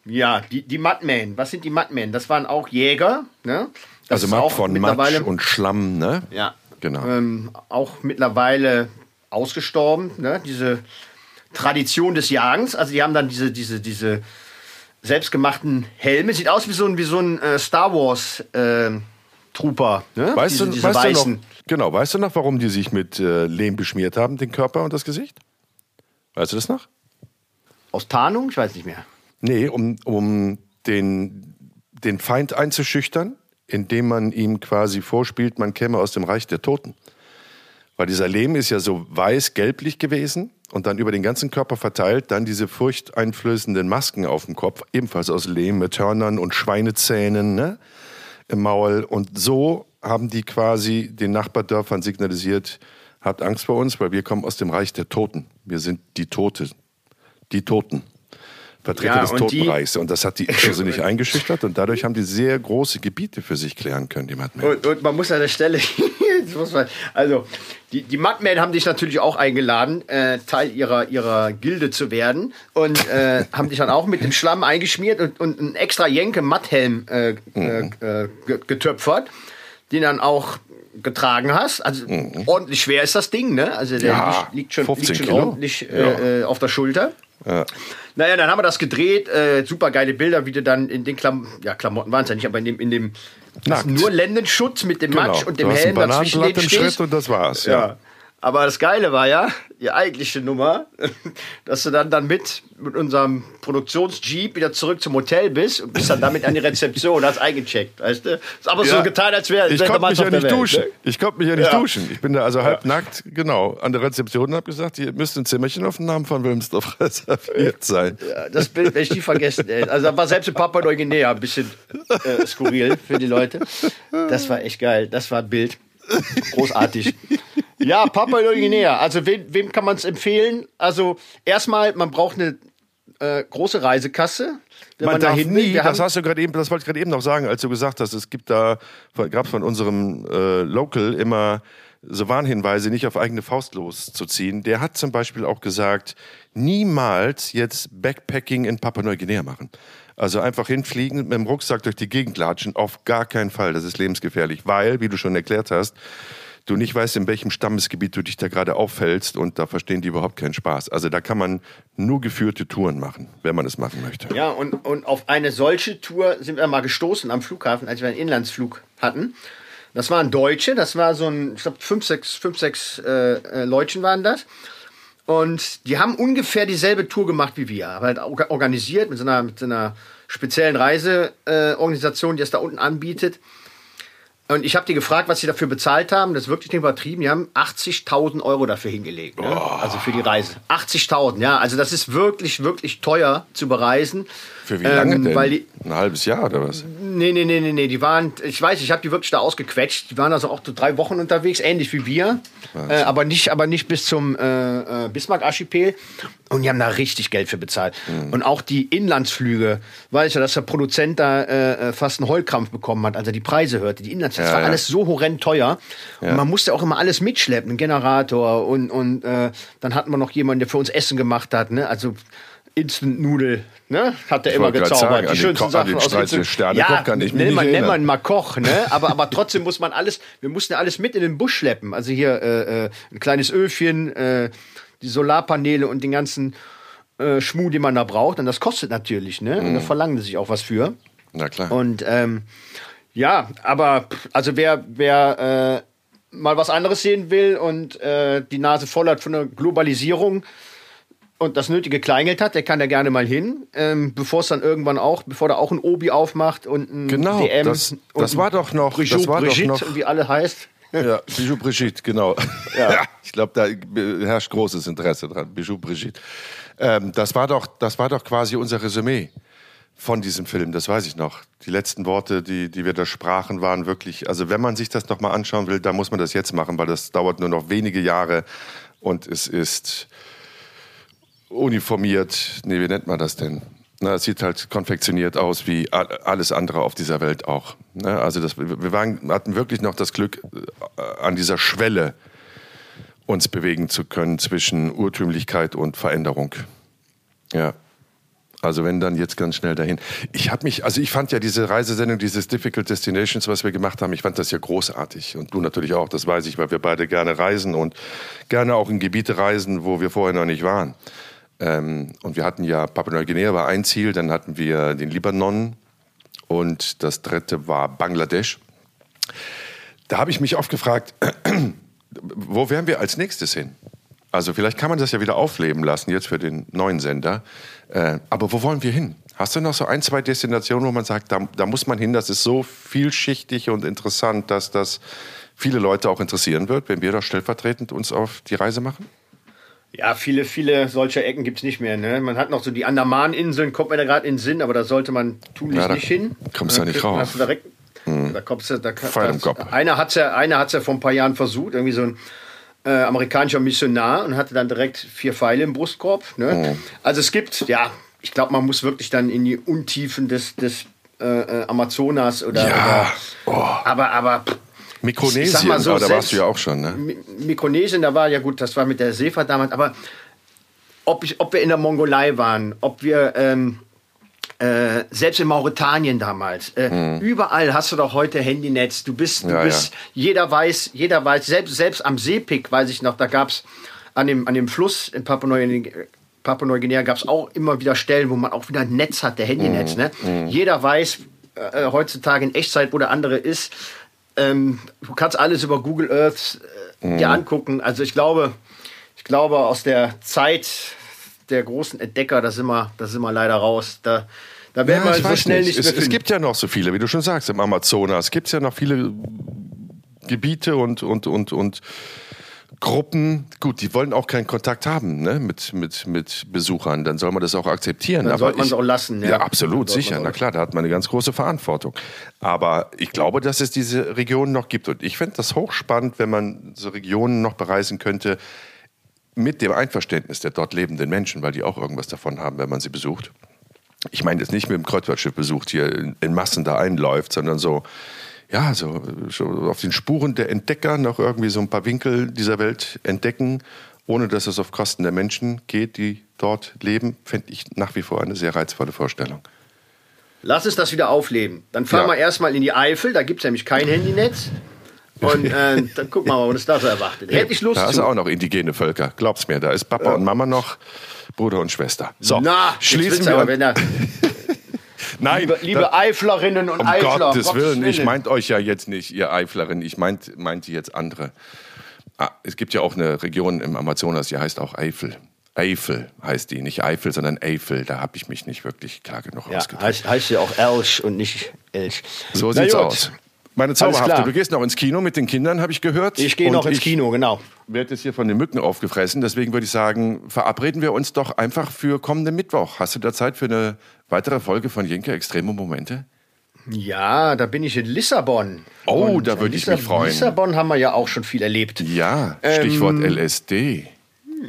Ja, die, die Mudmen. Was sind die Mudmen? Das waren auch Jäger. Ne? Das Also auch von Matsch und Schlamm, ne? Ja. Genau. Ähm, auch mittlerweile ausgestorben, ne? diese Tradition des Jagens. Also die haben dann diese, diese, diese selbstgemachten Helme. Sieht aus wie so ein, wie so ein äh, Star Wars äh, Trooper. Ne? Weißt, diese, du, diese weißt du noch, weißen. genau, weißt du noch, warum die sich mit äh, Lehm beschmiert haben, den Körper und das Gesicht? Weißt du das noch? Aus Tarnung? Ich weiß nicht mehr. Nee, um, um den, den Feind einzuschüchtern, indem man ihm quasi vorspielt, man käme aus dem Reich der Toten. Weil dieser Lehm ist ja so weiß-gelblich gewesen und dann über den ganzen Körper verteilt, dann diese furchteinflößenden Masken auf dem Kopf, ebenfalls aus Lehm mit Hörnern und Schweinezähnen ne, im Maul. Und so haben die quasi den Nachbardörfern signalisiert, habt Angst vor uns, weil wir kommen aus dem Reich der Toten. Wir sind die Tote, die Toten. Vertreter Ja, des und die- Totenreichs. Und das hat die irrsinnig *laughs* eingeschüchtert und dadurch haben die sehr große Gebiete für sich klären können, die Madmen. Und, und man muss an der Stelle, man, also die, die Mudmen haben dich natürlich auch eingeladen, äh, Teil ihrer, ihrer Gilde zu werden und äh, haben dich dann auch mit dem Schlamm eingeschmiert und, und einen extra Jenke Matthelm äh, äh, äh, ge- getöpfert, den dann auch getragen hast. Also ordentlich schwer ist das Ding, ne? Also der Ja, liegt, liegt schon, 15 liegt schon ordentlich äh, äh, auf der Schulter. Ja. Naja, dann haben wir das gedreht. Äh, super geile Bilder, wie du dann in den Klam ja, Klamotten waren es ja nicht, aber in dem, in dem nur Lendenschutz mit dem Matsch und dem Genau. Helm dazwischen dem im Schritt stehst. und das war's. Ja. Ja. Aber das Geile war ja, die eigentliche Nummer, *laughs* dass du dann, dann mit, mit unserem Produktionsjeep wieder zurück zum Hotel bist und bist dann damit an die Rezeption hast eingecheckt, weißt du? Ist aber so Ja. getan, als wäre Ich konnte mich ja nicht Welt, duschen. ne? Ich konnte mich ja nicht Ja. duschen. Ich bin da also halb nackt, genau, an der Rezeption und habe gesagt, ihr müsst ein Zimmerchen auf den Namen von Wilmsdorf *laughs* reserviert sein. Ja, das Bild werde ich nie vergessen. Ey. Also da war selbst in Papua Neuguinea ein bisschen äh, skurril für die Leute. Das war echt geil. Das war ein Bild. Großartig. Ja, Papua Neuguinea. Also wem, wem kann man es empfehlen? Also erstmal, man braucht eine äh, große Reisekasse. Wenn man, Man da darf nie, das hast du gerade eben, das wollte ich gerade eben noch sagen, als du gesagt hast, es gibt da, gab es von unserem äh, Local immer so Warnhinweise, nicht auf eigene Faust loszuziehen. Der hat zum Beispiel auch gesagt, niemals jetzt Backpacking in Papua-Neuguinea machen. Also einfach hinfliegen, mit dem Rucksack durch die Gegend latschen, auf gar keinen Fall. Das ist lebensgefährlich, weil, wie du schon erklärt hast, du nicht weißt, in welchem Stammesgebiet du dich da gerade auffällst und da verstehen die überhaupt keinen Spaß. Also da kann man nur geführte Touren machen, wenn man es machen möchte. ja, und, und auf eine solche Tour sind wir mal gestoßen am Flughafen, als wir einen Inlandsflug hatten. Das waren Deutsche, das war so ein, ich glaube, fünf, sechs, fünf, sechs äh, äh, Leutchen waren das. Und die haben ungefähr dieselbe Tour gemacht wie wir, aber halt orga- organisiert mit so einer, mit so einer speziellen Reiseorganisation, äh, die es da unten anbietet. Und ich habe die gefragt, was sie dafür bezahlt haben. Das ist wirklich nicht übertrieben. Die haben 80.000 Euro dafür hingelegt. Ne? Also für die Reise. 80.000, ja. Also das ist wirklich, wirklich teuer zu bereisen. Für wie lange Ähm, denn? Die, Ein halbes Jahr oder was? Nee, nee, nee, nee, nee. Die waren, ich weiß, ich habe die wirklich da ausgequetscht. Die waren also auch so drei Wochen unterwegs, ähnlich wie wir. Äh, aber, nicht, aber nicht bis zum äh, äh, Bismarck-Archipel. Und die haben da richtig Geld für bezahlt. Und auch die Inlandsflüge, weiß ich ja, dass der Produzent da äh, äh, fast einen Heulkrampf bekommen hat, als er die Preise hörte. Die Inlandsflüge, das Ja, war ja. alles so horrend teuer. Und man musste auch immer alles mitschleppen, einen Generator. Und, und äh, dann hatten wir noch jemanden, der für uns Essen gemacht hat. Ne? Also Instant-Nudel, ne? Hat der immer gezaubert. sagen, die schönsten Ko- Sachen aus Instant- der Sternekoch kann ich nenn man, nenn man mal Koch, ne? Aber, aber trotzdem muss man alles, wir mussten ja alles mit in den Busch schleppen. Also hier äh, äh, ein kleines Öfchen, äh, die Solarpaneele und den ganzen äh, Schmuh, den man da braucht. Und das kostet natürlich, ne? Und da Mhm. verlangen sie sich auch was für. Na klar. Und ähm, ja, aber also wer, wer äh, mal was anderes sehen will und äh, die Nase voll hat von der Globalisierung und das nötige Kleingeld hat, der kann da gerne mal hin, ähm, bevor es dann irgendwann auch, bevor da auch ein Obi aufmacht und ein Genau, DM das- das war doch noch- Brigitte, das war doch Brigitte, noch- wie alle heißt. *laughs* Ja, Bijou Brigitte, genau. *laughs* Ja. ich glaube, da herrscht großes Interesse dran. Bijou Brigitte. Ähm, das, war doch, das war doch quasi unser Resümee von diesem Film, das weiß ich noch. Die letzten Worte, die, die wir da sprachen, waren wirklich, also wenn man sich das noch mal anschauen will, dann muss man das jetzt machen, weil das dauert nur noch wenige Jahre und es ist uniformiert, nee, wie nennt man das denn? Na, es sieht halt konfektioniert aus wie alles andere auf dieser Welt auch. Ne? Also das, wir waren, hatten wirklich noch das Glück, äh, an dieser Schwelle uns bewegen zu können zwischen Urtümlichkeit und Veränderung. Ja. Also wenn dann jetzt ganz schnell dahin. Ich habe mich, also ich fand ja diese Reisesendung, dieses Difficult Destinations, was wir gemacht haben, ich fand das ja großartig. Und du natürlich auch, das weiß ich, weil wir beide gerne reisen und gerne auch in Gebiete reisen, wo wir vorher noch nicht waren. Ähm, und wir hatten ja, Papua-Neuguinea war ein Ziel, dann hatten wir den Libanon und das dritte war Bangladesch. Da habe ich mich oft gefragt, *clears throat* wo wären wir als nächstes hin? Also vielleicht kann man das ja wieder aufleben lassen jetzt für den neuen Sender. Äh, aber wo wollen wir hin? Hast du noch so ein, zwei Destinationen, wo man sagt, da, da muss man hin, das ist so vielschichtig und interessant, dass das viele Leute auch interessieren wird, wenn wir da stellvertretend uns auf die Reise machen? Ja, viele, viele solcher Ecken gibt's nicht mehr. Ne? Man hat noch so die Andaman-Inseln, kommt mir da gerade in den Sinn, aber da sollte man tunlichst Ja, da nicht hin. kommst du ja Da nicht raus. Du direkt, Da kommst du, da, Pfeil im das- Kopf. Einer hat's ja, einer hat's ja vor ein paar Jahren versucht, irgendwie so ein äh, amerikanischer Missionar und hatte dann direkt vier Pfeile im Brustkorb. Ne? Also es gibt, ja, ich glaube, man muss wirklich dann in die Untiefen des, des äh, äh Amazonas oder. Ja. Oder, oh. Aber, aber. Mikronesien, so, da warst du ja auch schon, ne? Mikronesien, da war ja gut, das war mit der Seefahrt damals, aber ob, ich, ob wir in der Mongolei waren, ob wir ähm, äh, selbst in Mauretanien damals, äh, mhm. überall hast du doch heute Handynetz. Du bist, du ja, bist, ja. jeder weiß, jeder weiß, selbst, selbst am Seepick weiß ich noch, da gab es an dem, an dem Fluss in Papua-Neuguinea Papua Neuguinea gab es auch immer wieder Stellen, wo man auch wieder ein Netz hat, der Handynetz. Mhm. Ne? Mhm. Jeder weiß äh, heutzutage in Echtzeit, wo der andere ist. Ähm, du kannst alles über Google Earth äh, mhm. dir angucken. Also ich glaube, ich glaube, aus der Zeit der großen Entdecker, da sind wir, da sind wir leider raus. Da, da werden ja, wir so schnell nicht, nicht es, es, gibt ja noch so viele, wie du schon sagst, im Amazonas. Es gibt ja noch viele Gebiete und, und, und, und Gruppen, gut, die wollen auch keinen Kontakt haben ne, mit, mit, mit Besuchern, dann soll man das auch akzeptieren. Dann sollte man es auch lassen. Ja, ja absolut, sicher. Na klar, da hat man eine ganz große Verantwortung. Aber ich glaube, dass es diese Regionen noch gibt. Und ich fände das hochspannend, wenn man so Regionen noch bereisen könnte, mit dem Einverständnis der dort lebenden Menschen, weil die auch irgendwas davon haben, wenn man sie besucht. Ich meine jetzt nicht mit dem Kreuzfahrtschiff besucht, hier in, Massen da einläuft, sondern so, ja, so, so auf den Spuren der Entdecker noch irgendwie so ein paar Winkel dieser Welt entdecken, ohne dass es auf Kosten der Menschen geht, die dort leben, fände ich nach wie vor eine sehr reizvolle Vorstellung. Lass es das wieder aufleben. Dann fahren ja. wir erstmal in die Eifel, da gibt es nämlich kein Handynetz. *laughs* Und äh, dann gucken wir mal, was da so erwartet. Hätte ich Lust Da ist auch noch indigene Völker, glaub's mir. Da ist Papa ja. und Mama noch, Bruder und Schwester. So, Na, schließen wir. Aber, wenn er *laughs* Nein, liebe, liebe da, Eiflerinnen und um Eifler. Um Gottes, Gottes Willen, ich meint euch ja jetzt nicht, ihr Eiflerinnen, ich meint, meinte jetzt andere. Ah, es gibt ja auch eine Region im Amazonas, die heißt auch Eifel. Eifel heißt die, nicht Eifel, sondern Eifel. Da habe ich mich nicht wirklich klar genug ja, ausgedrückt. Heißt, heißt ja auch Elch und nicht Elch. So Na sieht's gut. aus. Meine Zauberhafte, du gehst noch ins Kino mit den Kindern, habe ich gehört. Ich gehe noch ins Kino, genau. Werde jetzt hier von den Mücken aufgefressen. Deswegen würde ich sagen, verabreden wir uns doch einfach für kommenden Mittwoch. Hast du da Zeit für eine weitere Folge von Jenke Extreme Momente? Ja, da bin ich in Lissabon. Oh, Und da würde ich mich freuen. Lissabon haben wir ja auch schon viel erlebt. Ja, Stichwort ähm, LSD.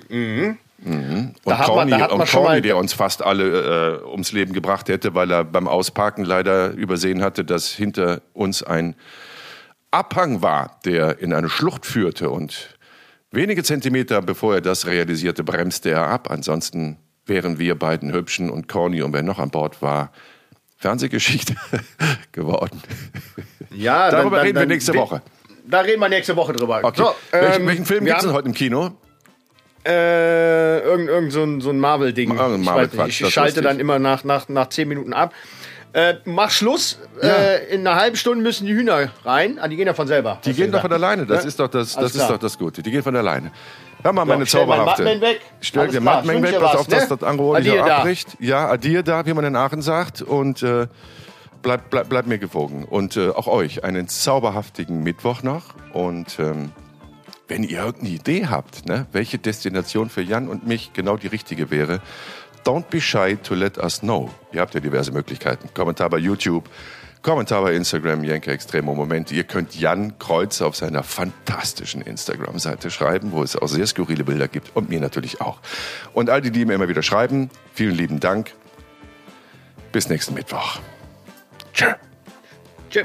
Mhm. Mhm. Und Corny, man, und Corny der uns fast alle äh, ums Leben gebracht hätte, weil er beim Ausparken leider übersehen hatte, dass hinter uns ein Abhang war, der in eine Schlucht führte. Und wenige Zentimeter bevor er das realisierte, bremste er ab. Ansonsten wären wir beiden Hübschen und Corny und wer noch an Bord war, Fernsehgeschichte *laughs* geworden. Ja, darüber dann, reden dann, wir nächste Woche. Da reden wir nächste Woche drüber. Okay. So, welchen, welchen, Film gibt es denn heute im Kino? Äh, irgend, irgend so ein, so ein Marvel-Ding. Marvel ich, ich schalte dann immer nach, nach, nach 10 Minuten ab. Äh, mach Schluss. Ja. Äh, in einer halben Stunde müssen die Hühner rein. Ah, die gehen ja von selber. Die gehen doch von alleine. Das, ja? ist, doch das, das ist doch das Gute. Die gehen von alleine. Hör mal, meine so, Zauberhafte. Stell weg. Stell den Mattman weg. Pass auf, ne? dass das Angebot nicht abbricht. Ja, Adir da, wie man in Aachen sagt. Und äh, bleibt bleib, bleib mir gewogen. Und äh, auch euch einen zauberhaftigen Mittwoch noch. Und ähm, wenn ihr irgendeine Idee habt, ne, welche Destination für Jan und mich genau die richtige wäre, don't be shy to let us know. Ihr habt ja diverse Möglichkeiten. Kommentar bei YouTube, Kommentar bei Instagram, Jenke Extremo Moment. Ihr könnt Jan Kreuz auf seiner fantastischen Instagram-Seite schreiben, wo es auch sehr skurrile Bilder gibt und mir natürlich auch. Und all die, die mir immer wieder schreiben, vielen lieben Dank. Bis nächsten Mittwoch. Tschö. Tschö.